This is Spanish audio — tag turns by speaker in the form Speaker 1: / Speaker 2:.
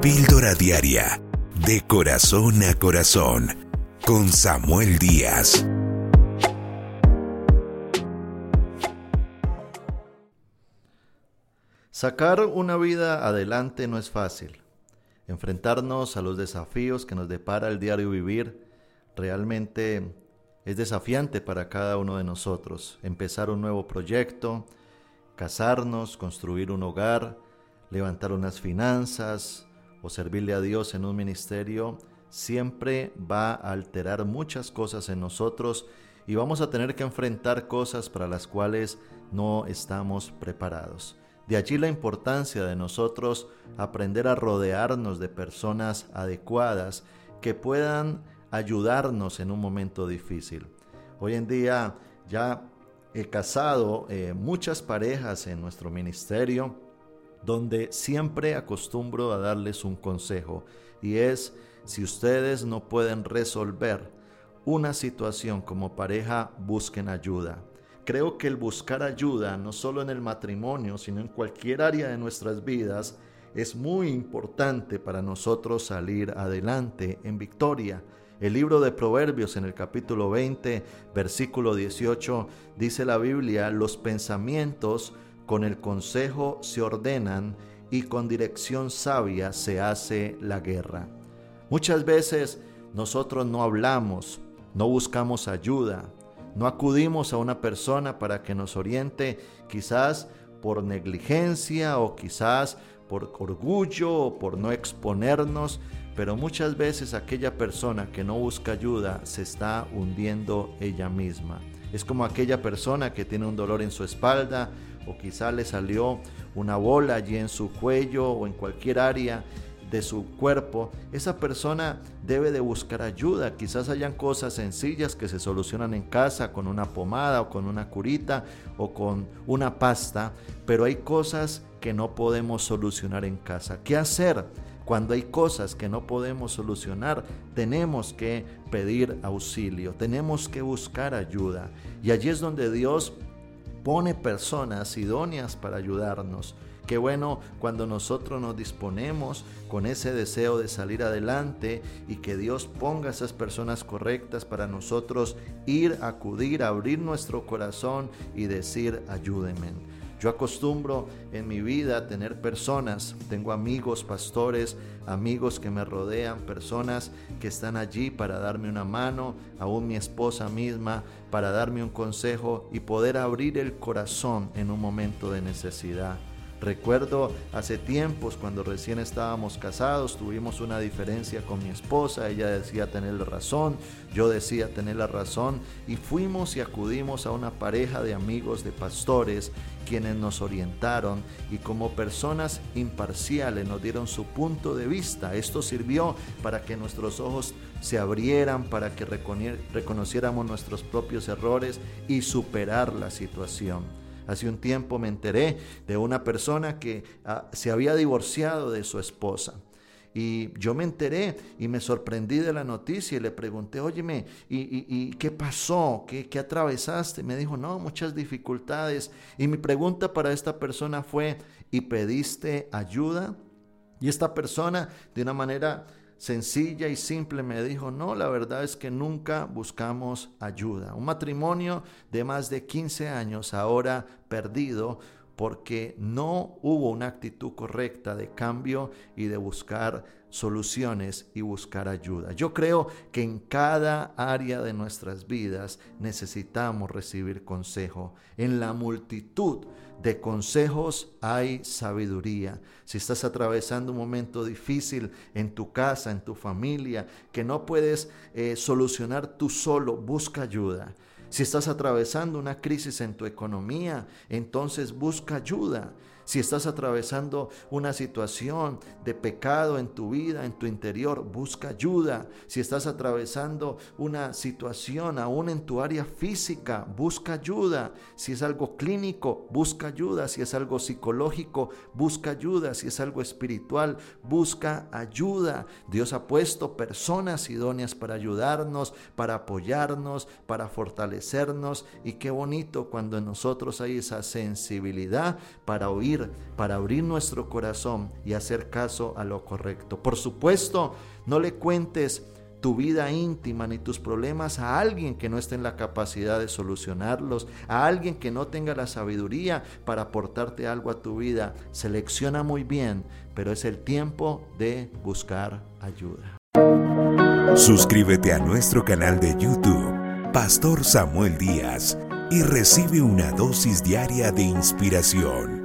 Speaker 1: Píldora Diaria, de corazón a corazón, con Samuel Díaz.
Speaker 2: Sacar una vida adelante no es fácil. Enfrentarnos a los desafíos que nos depara el diario vivir realmente es desafiante para cada uno de nosotros. Empezar un nuevo proyecto, casarnos, construir un hogar, levantar unas finanzas o servirle a Dios en un ministerio, siempre va a alterar muchas cosas en nosotros y vamos a tener que enfrentar cosas para las cuales no estamos preparados. De allí la importancia de nosotros aprender a rodearnos de personas adecuadas que puedan ayudarnos en un momento difícil. Hoy en día ya he casado eh, muchas parejas en nuestro ministerio donde siempre acostumbro a darles un consejo y es si ustedes no pueden resolver una situación como pareja, busquen ayuda. Creo que el buscar ayuda, no solo en el matrimonio, sino en cualquier área de nuestras vidas, es muy importante para nosotros salir adelante en victoria. El libro de Proverbios en el capítulo 20, versículo 18, dice la Biblia, los pensamientos con el consejo se ordenan y con dirección sabia se hace la guerra. Muchas veces nosotros no hablamos, no buscamos ayuda, no acudimos a una persona para que nos oriente, quizás por negligencia o quizás por orgullo o por no exponernos, pero muchas veces aquella persona que no busca ayuda se está hundiendo ella misma. Es como aquella persona que tiene un dolor en su espalda o quizás le salió una bola allí en su cuello o en cualquier área de su cuerpo, esa persona debe de buscar ayuda. Quizás hayan cosas sencillas que se solucionan en casa con una pomada o con una curita o con una pasta, pero hay cosas que no podemos solucionar en casa. ¿Qué hacer? Cuando hay cosas que no podemos solucionar, tenemos que pedir auxilio, tenemos que buscar ayuda. Y allí es donde Dios pone personas idóneas para ayudarnos. Qué bueno cuando nosotros nos disponemos con ese deseo de salir adelante y que Dios ponga esas personas correctas para nosotros ir, acudir, abrir nuestro corazón y decir ayúdenme. Yo acostumbro en mi vida tener personas, tengo amigos, pastores, amigos que me rodean, personas que están allí para darme una mano, aún mi esposa misma, para darme un consejo y poder abrir el corazón en un momento de necesidad. Recuerdo hace tiempos cuando recién estábamos casados, tuvimos una diferencia con mi esposa, ella decía tener la razón, yo decía tener la razón y fuimos y acudimos a una pareja de amigos, de pastores, quienes nos orientaron y como personas imparciales nos dieron su punto de vista. Esto sirvió para que nuestros ojos se abrieran, para que reconociéramos nuestros propios errores y superar la situación. Hace un tiempo me enteré de una persona que ah, se había divorciado de su esposa. Y yo me enteré y me sorprendí de la noticia y le pregunté, óyeme, ¿y, qué pasó? ¿Qué, ¿Qué atravesaste? Me dijo, no, muchas dificultades. Y mi pregunta para esta persona fue, ¿y pediste ayuda? Y esta persona, de una manera sencilla y simple me dijo, no, la verdad es que nunca buscamos ayuda. Un matrimonio de más de 15 años ahora perdido porque no hubo una actitud correcta de cambio y de buscar soluciones y buscar ayuda. Yo creo que en cada área de nuestras vidas necesitamos recibir consejo. En la multitud de consejos hay sabiduría. Si estás atravesando un momento difícil en tu casa, en tu familia, que no puedes eh, solucionar tú solo, busca ayuda. Si estás atravesando una crisis en tu economía, entonces busca ayuda. Si estás atravesando una situación de pecado en tu vida, en tu interior, busca ayuda. Si estás atravesando una situación aún en tu área física, busca ayuda. Si es algo clínico, busca ayuda. Si es algo psicológico, busca ayuda. Si es algo espiritual, busca ayuda. Dios ha puesto personas idóneas para ayudarnos, para apoyarnos, para fortalecernos. Y qué bonito cuando en nosotros hay esa sensibilidad para oír para abrir nuestro corazón y hacer caso a lo correcto. Por supuesto, no le cuentes tu vida íntima ni tus problemas a alguien que no esté en la capacidad de solucionarlos, a alguien que no tenga la sabiduría para aportarte algo a tu vida. Selecciona muy bien, pero es el tiempo de buscar ayuda.
Speaker 1: Suscríbete a nuestro canal de YouTube, Pastor Samuel Díaz, y recibe una dosis diaria de inspiración.